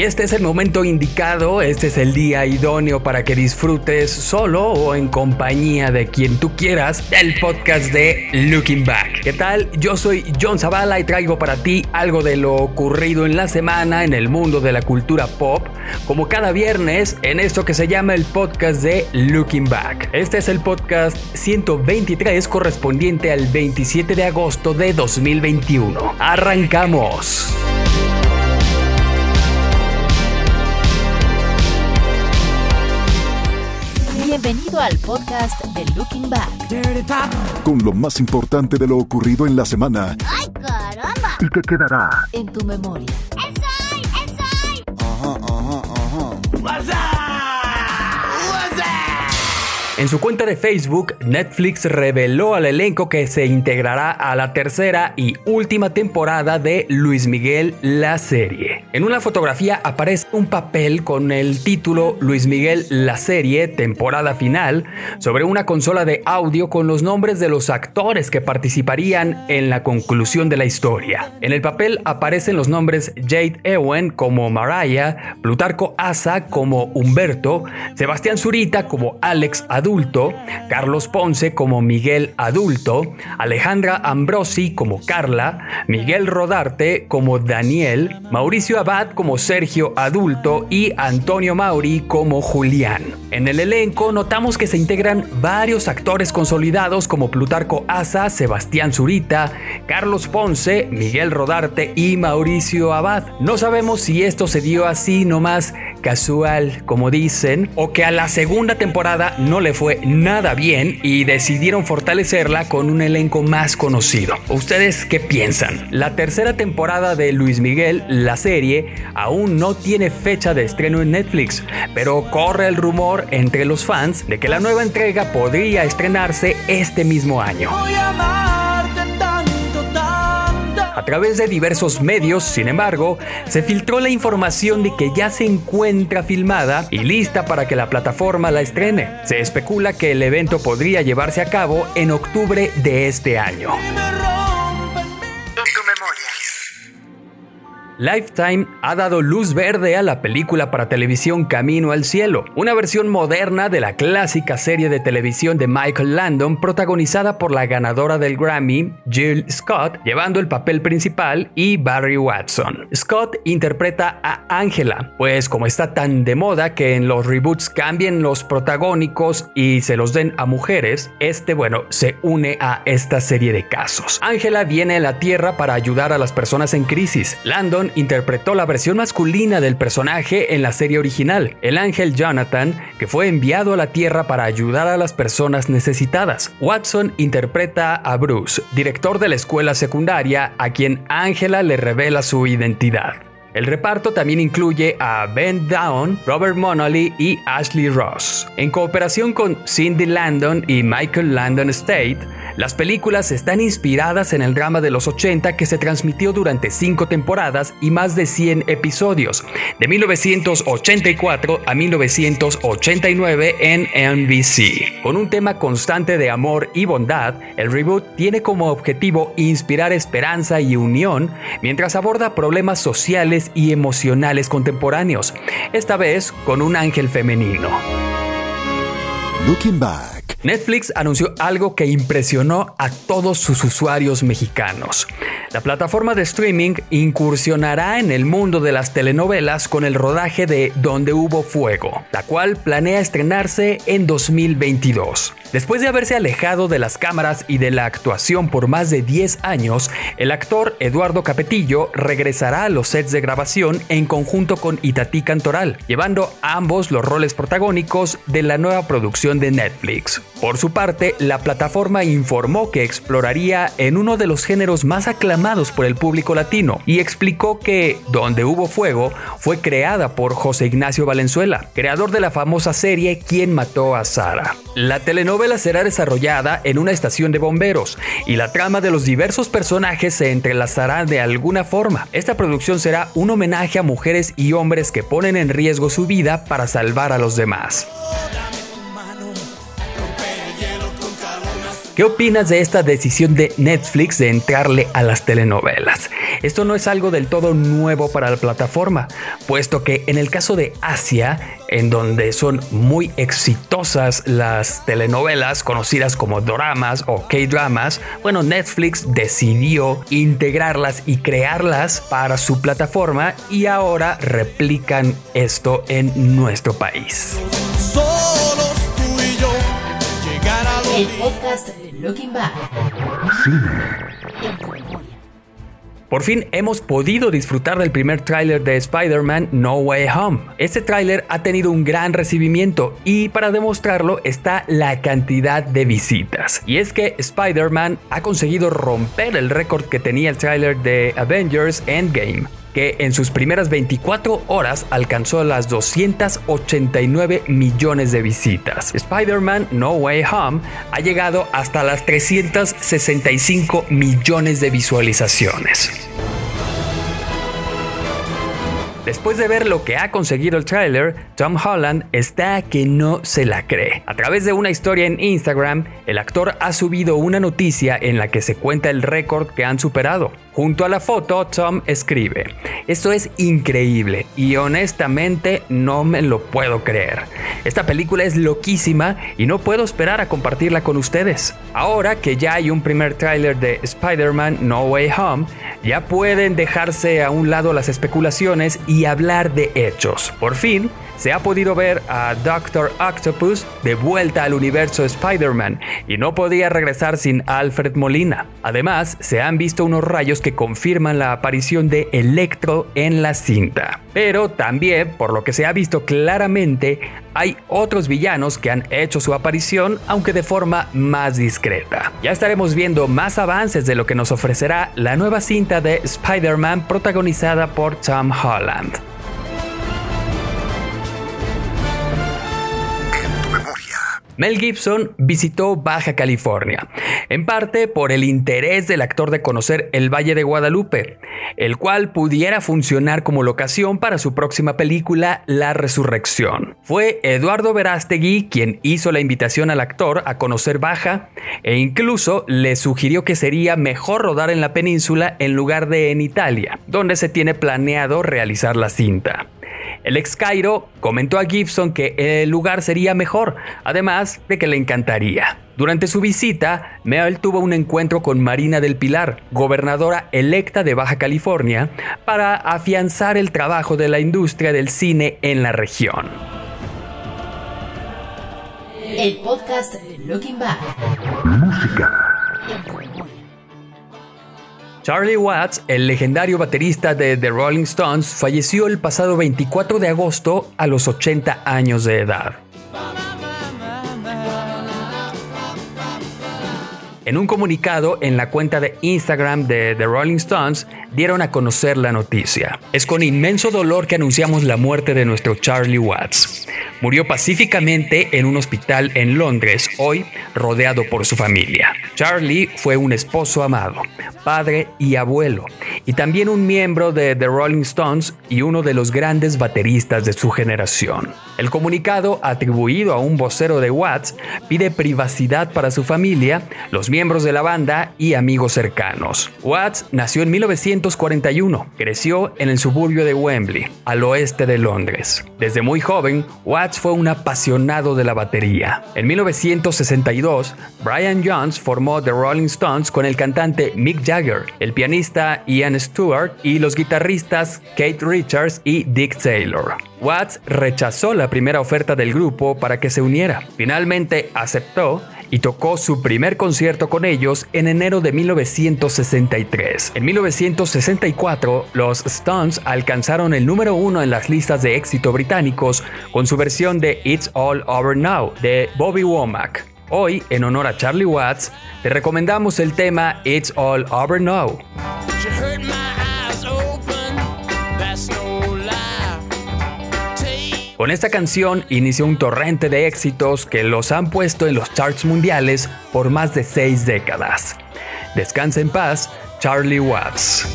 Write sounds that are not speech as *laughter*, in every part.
Este es el momento indicado, este es el día idóneo para que disfrutes solo o en compañía de quien tú quieras el podcast de Looking Back. ¿Qué tal? Yo soy John Zavala y traigo para ti algo de lo ocurrido en la semana en el mundo de la cultura pop, como cada viernes en esto que se llama el podcast de Looking Back. Este es el podcast 123 correspondiente al 27 de agosto de 2021. Arrancamos. Bienvenido al podcast de Looking Back. Con lo más importante de lo ocurrido en la semana. ¡Ay, caramba! Y que quedará en tu memoria. ¡Es hoy! ¡Es hoy! Ajá, ajá, ajá. En su cuenta de Facebook, Netflix reveló al elenco que se integrará a la tercera y última temporada de Luis Miguel la serie. En una fotografía aparece un papel con el título Luis Miguel la serie temporada final sobre una consola de audio con los nombres de los actores que participarían en la conclusión de la historia. En el papel aparecen los nombres Jade Ewen como Mariah, Plutarco Asa como Humberto, Sebastián Zurita como Alex Adu Carlos Ponce como Miguel adulto, Alejandra Ambrosi como Carla, Miguel Rodarte como Daniel, Mauricio Abad como Sergio adulto y Antonio Mauri como Julián. En el elenco notamos que se integran varios actores consolidados como Plutarco Asa, Sebastián Zurita, Carlos Ponce, Miguel Rodarte y Mauricio Abad. No sabemos si esto se dio así nomás casual, como dicen, o que a la segunda temporada no le fue nada bien y decidieron fortalecerla con un elenco más conocido. ¿Ustedes qué piensan? La tercera temporada de Luis Miguel, la serie, aún no tiene fecha de estreno en Netflix, pero corre el rumor entre los fans de que la nueva entrega podría estrenarse este mismo año. A través de diversos medios, sin embargo, se filtró la información de que ya se encuentra filmada y lista para que la plataforma la estrene. Se especula que el evento podría llevarse a cabo en octubre de este año. Lifetime ha dado luz verde a la película para televisión Camino al Cielo, una versión moderna de la clásica serie de televisión de Michael Landon protagonizada por la ganadora del Grammy, Jill Scott, llevando el papel principal y Barry Watson. Scott interpreta a Angela, pues como está tan de moda que en los reboots cambien los protagónicos y se los den a mujeres, este bueno se une a esta serie de casos. Angela viene a la Tierra para ayudar a las personas en crisis. Landon interpretó la versión masculina del personaje en la serie original, el ángel Jonathan, que fue enviado a la Tierra para ayudar a las personas necesitadas. Watson interpreta a Bruce, director de la escuela secundaria, a quien Angela le revela su identidad. El reparto también incluye a Ben Down, Robert Monolly y Ashley Ross. En cooperación con Cindy Landon y Michael Landon State, las películas están inspiradas en el drama de los 80 que se transmitió durante cinco temporadas y más de 100 episodios, de 1984 a 1989 en NBC. Con un tema constante de amor y bondad, el reboot tiene como objetivo inspirar esperanza y unión mientras aborda problemas sociales y emocionales contemporáneos, esta vez con un ángel femenino. Looking Back. Netflix anunció algo que impresionó a todos sus usuarios mexicanos. La plataforma de streaming incursionará en el mundo de las telenovelas con el rodaje de Donde hubo fuego, la cual planea estrenarse en 2022. Después de haberse alejado de las cámaras y de la actuación por más de 10 años, el actor Eduardo Capetillo regresará a los sets de grabación en conjunto con Itatí Cantoral, llevando ambos los roles protagónicos de la nueva producción de Netflix. Por su parte, la plataforma informó que exploraría en uno de los géneros más aclamados por el público latino y explicó que Donde hubo fuego fue creada por José Ignacio Valenzuela, creador de la famosa serie ¿Quién mató a Sara? La telenovela novela será desarrollada en una estación de bomberos y la trama de los diversos personajes se entrelazará de alguna forma. Esta producción será un homenaje a mujeres y hombres que ponen en riesgo su vida para salvar a los demás. ¿Qué opinas de esta decisión de Netflix de entrarle a las telenovelas? Esto no es algo del todo nuevo para la plataforma, puesto que en el caso de Asia, en donde son muy exitosas las telenovelas conocidas como doramas o K-dramas, bueno, Netflix decidió integrarlas y crearlas para su plataforma y ahora replican esto en nuestro país. El podcast Looking Back. Por fin hemos podido disfrutar del primer tráiler de Spider-Man No Way Home. Este tráiler ha tenido un gran recibimiento y para demostrarlo está la cantidad de visitas. Y es que Spider-Man ha conseguido romper el récord que tenía el tráiler de Avengers Endgame que en sus primeras 24 horas alcanzó las 289 millones de visitas. Spider-Man No Way Home ha llegado hasta las 365 millones de visualizaciones. Después de ver lo que ha conseguido el tráiler, Tom Holland está que no se la cree. A través de una historia en Instagram, el actor ha subido una noticia en la que se cuenta el récord que han superado. Junto a la foto, Tom escribe, esto es increíble y honestamente no me lo puedo creer. Esta película es loquísima y no puedo esperar a compartirla con ustedes. Ahora que ya hay un primer tráiler de Spider-Man No Way Home, ya pueden dejarse a un lado las especulaciones y hablar de hechos. Por fin, se ha podido ver a Doctor Octopus de vuelta al universo Spider-Man y no podía regresar sin Alfred Molina. Además, se han visto unos rayos que confirman la aparición de Electro en la cinta. Pero también, por lo que se ha visto claramente, hay otros villanos que han hecho su aparición, aunque de forma más discreta. Ya estaremos viendo más avances de lo que nos ofrecerá la nueva cinta de Spider-Man protagonizada por Tom Holland. Mel Gibson visitó Baja California, en parte por el interés del actor de conocer el Valle de Guadalupe, el cual pudiera funcionar como locación para su próxima película La Resurrección. Fue Eduardo Verástegui quien hizo la invitación al actor a conocer Baja e incluso le sugirió que sería mejor rodar en la península en lugar de en Italia, donde se tiene planeado realizar la cinta. El ex Cairo comentó a Gibson que el lugar sería mejor, además de que le encantaría. Durante su visita, Mel tuvo un encuentro con Marina del Pilar, gobernadora electa de Baja California, para afianzar el trabajo de la industria del cine en la región. El podcast Looking Back. Charlie Watts, el legendario baterista de The Rolling Stones, falleció el pasado 24 de agosto a los 80 años de edad. En un comunicado en la cuenta de Instagram de The Rolling Stones dieron a conocer la noticia. Es con inmenso dolor que anunciamos la muerte de nuestro Charlie Watts. Murió pacíficamente en un hospital en Londres, hoy rodeado por su familia. Charlie fue un esposo amado, padre y abuelo, y también un miembro de The Rolling Stones y uno de los grandes bateristas de su generación. El comunicado, atribuido a un vocero de Watts, pide privacidad para su familia, los miembros de la banda y amigos cercanos. Watts nació en 1941, creció en el suburbio de Wembley, al oeste de Londres. Desde muy joven, Watts fue un apasionado de la batería. En 1962, Brian Jones formó The Rolling Stones con el cantante Mick Jagger, el pianista Ian Stewart y los guitarristas Kate Richards y Dick Taylor. Watts rechazó la primera oferta del grupo para que se uniera. Finalmente aceptó y tocó su primer concierto con ellos en enero de 1963. En 1964, los Stones alcanzaron el número uno en las listas de éxito británicos con su versión de It's All Over Now de Bobby Womack. Hoy, en honor a Charlie Watts, te recomendamos el tema It's All Over Now. Con esta canción inició un torrente de éxitos que los han puesto en los charts mundiales por más de seis décadas. Descansa en paz, Charlie Watts.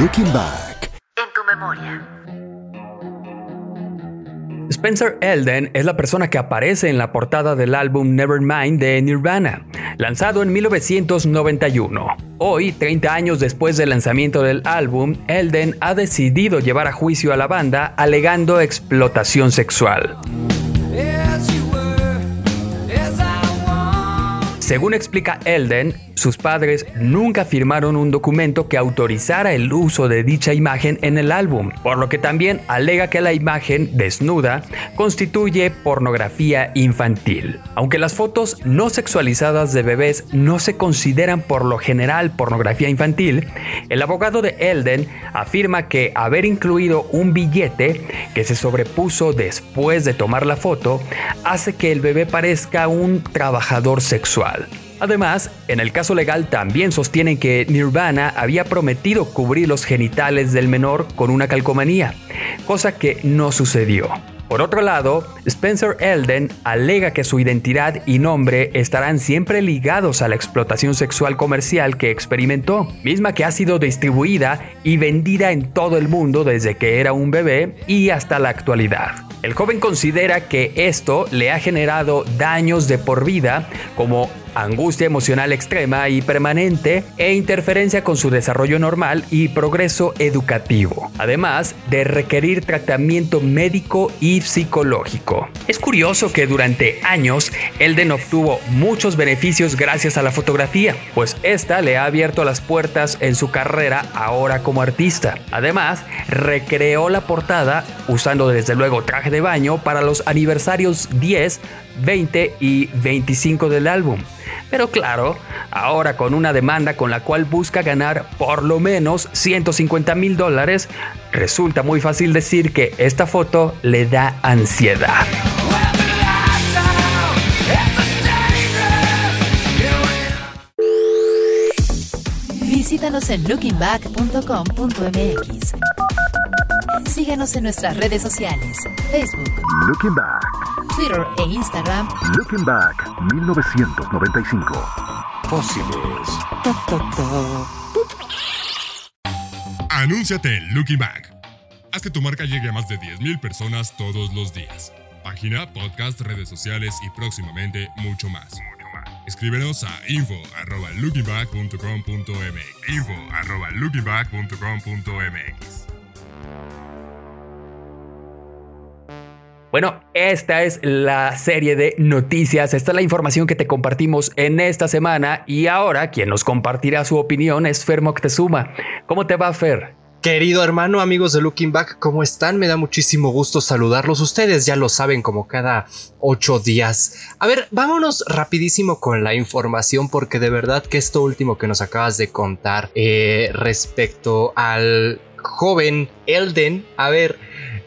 Looking Back. En tu memoria. Spencer Elden es la persona que aparece en la portada del álbum Nevermind de Nirvana, lanzado en 1991. Hoy, 30 años después del lanzamiento del álbum, Elden ha decidido llevar a juicio a la banda alegando explotación sexual. Según explica Elden, sus padres nunca firmaron un documento que autorizara el uso de dicha imagen en el álbum, por lo que también alega que la imagen desnuda constituye pornografía infantil. Aunque las fotos no sexualizadas de bebés no se consideran por lo general pornografía infantil, el abogado de Elden afirma que haber incluido un billete que se sobrepuso después de tomar la foto hace que el bebé parezca un trabajador sexual. Además, en el caso legal también sostienen que Nirvana había prometido cubrir los genitales del menor con una calcomanía, cosa que no sucedió. Por otro lado, Spencer Elden alega que su identidad y nombre estarán siempre ligados a la explotación sexual comercial que experimentó, misma que ha sido distribuida y vendida en todo el mundo desde que era un bebé y hasta la actualidad. El joven considera que esto le ha generado daños de por vida como angustia emocional extrema y permanente e interferencia con su desarrollo normal y progreso educativo, además de requerir tratamiento médico y psicológico. Es curioso que durante años Elden obtuvo muchos beneficios gracias a la fotografía, pues esta le ha abierto las puertas en su carrera ahora como artista. Además, recreó la portada usando desde luego traje de baño para los aniversarios 10, 20 y 25 del álbum. Pero claro, ahora con una demanda con la cual busca ganar por lo menos 150 mil dólares, resulta muy fácil decir que esta foto le da ansiedad. Visítanos en lookingback.com.mx. Síguenos en nuestras redes sociales, Facebook, Looking Back. Twitter e Instagram Looking Back 1995. Fósiles. Anúnciate en Looking Back. Haz que tu marca llegue a más de 10.000 personas todos los días. Página, podcast, redes sociales y próximamente mucho más. Escríbenos a info.lookingback.com.mx info.lookingback.com.mx Bueno, esta es la serie de noticias, esta es la información que te compartimos en esta semana y ahora quien nos compartirá su opinión es Fer Moctezuma. ¿Cómo te va Fer? Querido hermano, amigos de Looking Back, ¿cómo están? Me da muchísimo gusto saludarlos. Ustedes ya lo saben como cada ocho días. A ver, vámonos rapidísimo con la información porque de verdad que esto último que nos acabas de contar eh, respecto al joven Elden, a ver,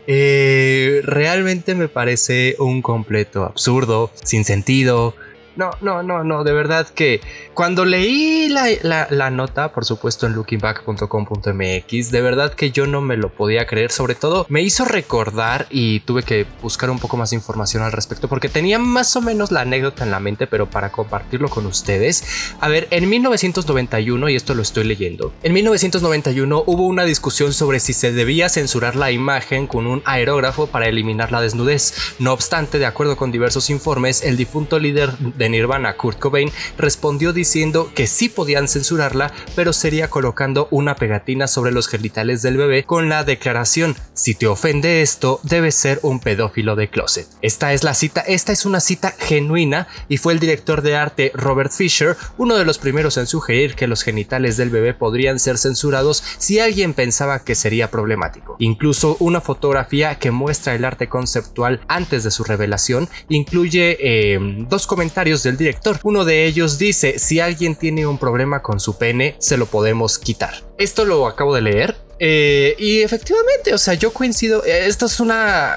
eh, realmente me parece un completo absurdo, sin sentido. No, no, no, no, de verdad que cuando leí la, la- la nota, por supuesto en lookingback.com.mx, de verdad que yo no me lo podía creer, sobre todo me hizo recordar y tuve que buscar un poco más de información al respecto porque tenía más o menos la anécdota en la mente, pero para compartirlo con ustedes, a ver, en 1991, y esto lo estoy leyendo, en 1991 hubo una discusión sobre si se debía censurar la imagen con un aerógrafo para eliminar la desnudez. No obstante, de acuerdo con diversos informes, el difunto líder de Nirvana, Kurt Cobain, respondió diciendo que sí podían censurarla, pero sería colocando una pegatina sobre los genitales del bebé con la declaración: si te ofende esto, debes ser un pedófilo de closet. Esta es la cita, esta es una cita genuina y fue el director de arte Robert Fisher uno de los primeros en sugerir que los genitales del bebé podrían ser censurados si alguien pensaba que sería problemático. Incluso una fotografía que muestra el arte conceptual antes de su revelación incluye eh, dos comentarios del director. Uno de ellos dice, si alguien tiene un problema con su pene, se lo podemos quitar. Esto lo acabo de leer Eh, y efectivamente, o sea, yo coincido. eh, Esto es una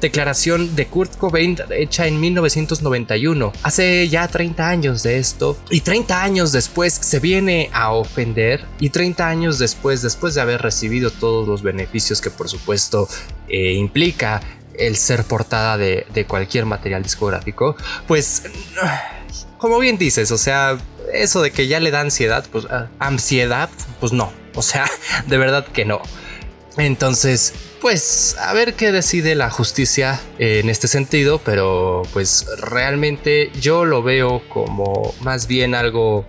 declaración de Kurt Cobain hecha en 1991. Hace ya 30 años de esto. Y 30 años después se viene a ofender. Y 30 años después, después de haber recibido todos los beneficios que por supuesto eh, implica el ser portada de, de cualquier material discográfico, pues como bien dices, o sea, eso de que ya le da ansiedad, pues ah, ansiedad, pues no, o sea, *laughs* de verdad que no. Entonces, pues a ver qué decide la justicia en este sentido, pero pues realmente yo lo veo como más bien algo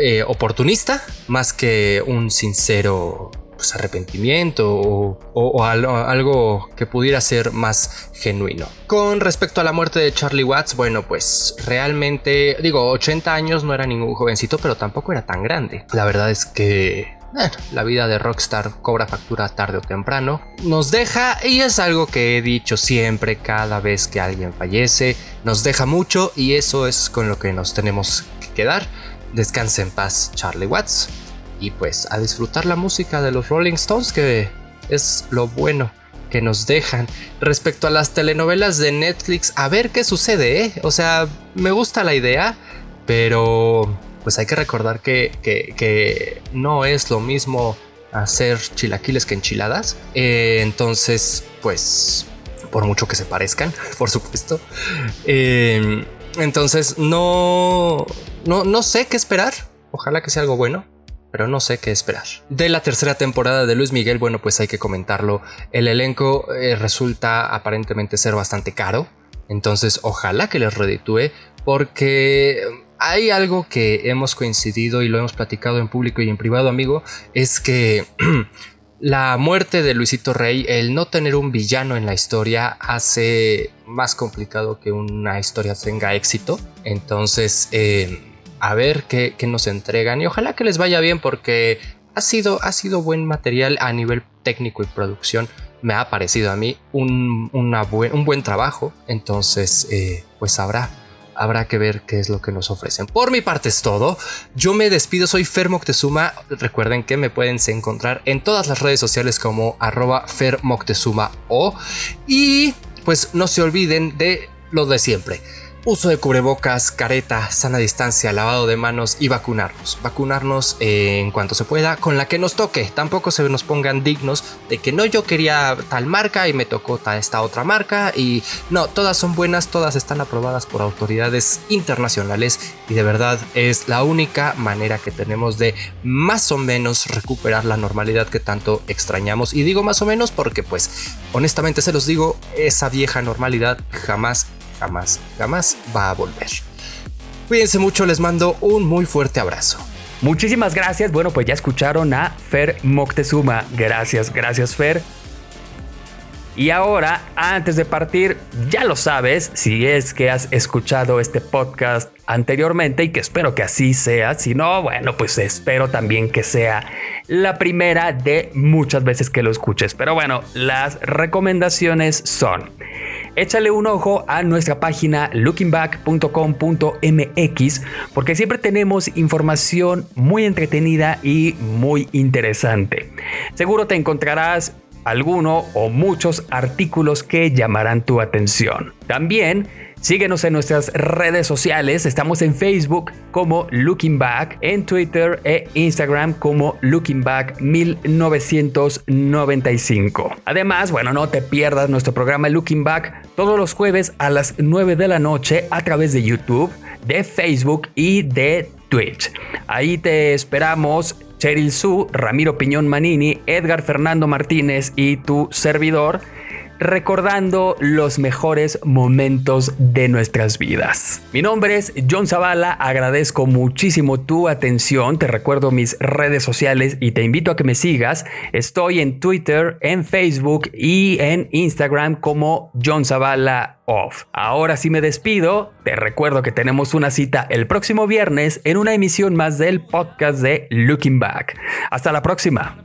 eh, oportunista, más que un sincero pues, arrepentimiento o, o- o al- algo que pudiera ser más genuino. Con respecto a la muerte de Charlie Watts, bueno, pues realmente, digo, 80 años no era ningún jovencito, pero tampoco era tan grande. La verdad es que... bueno, la vida de Rockstar cobra factura tarde o temprano. Nos deja, y es algo que he dicho siempre cada vez que alguien fallece, nos deja mucho y eso es con lo que nos tenemos que quedar. Descanse en paz, Charlie Watts y pues a disfrutar la música de los Rolling Stones que es lo bueno que nos dejan. Respecto a las telenovelas de Netflix a ver qué sucede ¿eh? o sea me gusta la idea pero pues hay que recordar que, que- no es lo mismo hacer chilaquiles que enchiladas. Eh, entonces pues por mucho que se parezcan *laughs* por supuesto Eh, entonces no, no no sé qué esperar. Ojalá que sea algo bueno pero no sé qué esperar. De la tercera temporada de Luis Miguel, bueno, pues hay que comentarlo. El elenco eh, resulta aparentemente ser bastante caro. Entonces, ojalá que les reditúe, porque hay algo que hemos coincidido y lo hemos platicado en público y en privado, amigo, es que *clears throat* la muerte de Luisito Rey, el no tener un villano en la historia, hace más complicado que una historia tenga éxito. Entonces, eh, a ver qué, nos entregan y ojalá que les vaya bien porque ha sido, ha sido buen material a nivel técnico y producción. Me ha parecido a mí un, buen, un buen trabajo. Entonces, eh, pues habrá, habrá que ver qué es lo que nos ofrecen. Por mi parte es todo. Yo me despido, soy Fer Moctezuma. Recuerden que me pueden encontrar en todas las redes sociales como arroba o. Y pues no se olviden de lo de siempre. Uso de cubrebocas, careta, sana distancia, lavado de manos y vacunarnos. Vacunarnos eh, en cuanto se pueda, con la que nos toque. Tampoco se nos pongan dignos de que no yo quería tal marca y me tocó ta- esta otra marca. Y no, todas son buenas, todas están aprobadas por autoridades internacionales. Y de verdad es la única manera que tenemos de más o menos recuperar la normalidad que tanto extrañamos. Y digo más o menos porque pues honestamente se los digo, esa vieja normalidad jamás jamás, jamás va a volver. Cuídense mucho, les mando un muy fuerte abrazo. Muchísimas gracias. Bueno, pues ya escucharon a Fer Moctezuma. Gracias, gracias Fer. Y ahora, antes de partir, ya lo sabes, si es que has escuchado este podcast anteriormente y que espero que así sea, si no, bueno, pues espero también que sea la primera de muchas veces que lo escuches. Pero bueno, las recomendaciones son, échale un ojo a nuestra página lookingback.com.mx porque siempre tenemos información muy entretenida y muy interesante. Seguro te encontrarás alguno o muchos artículos que llamarán tu atención. También síguenos en nuestras redes sociales. Estamos en Facebook como Looking Back, en Twitter e Instagram como Looking Back 1995. Además, bueno, no te pierdas nuestro programa Looking Back todos los jueves a las 9 de la noche a través de YouTube, de Facebook y de Twitch. Ahí te esperamos Cheryl Su, Ramiro Piñón Manini, Edgar Fernando Martínez y tu servidor, recordando los mejores momentos de nuestras vidas. Mi nombre es John Zavala, agradezco muchísimo tu atención, te recuerdo mis redes sociales y te invito a que me sigas. Estoy en Twitter, en Facebook y en Instagram como John Zavala Off. Ahora sí me despido, te recuerdo que tenemos una cita el próximo viernes en una emisión más del podcast de Looking Back. Hasta la próxima.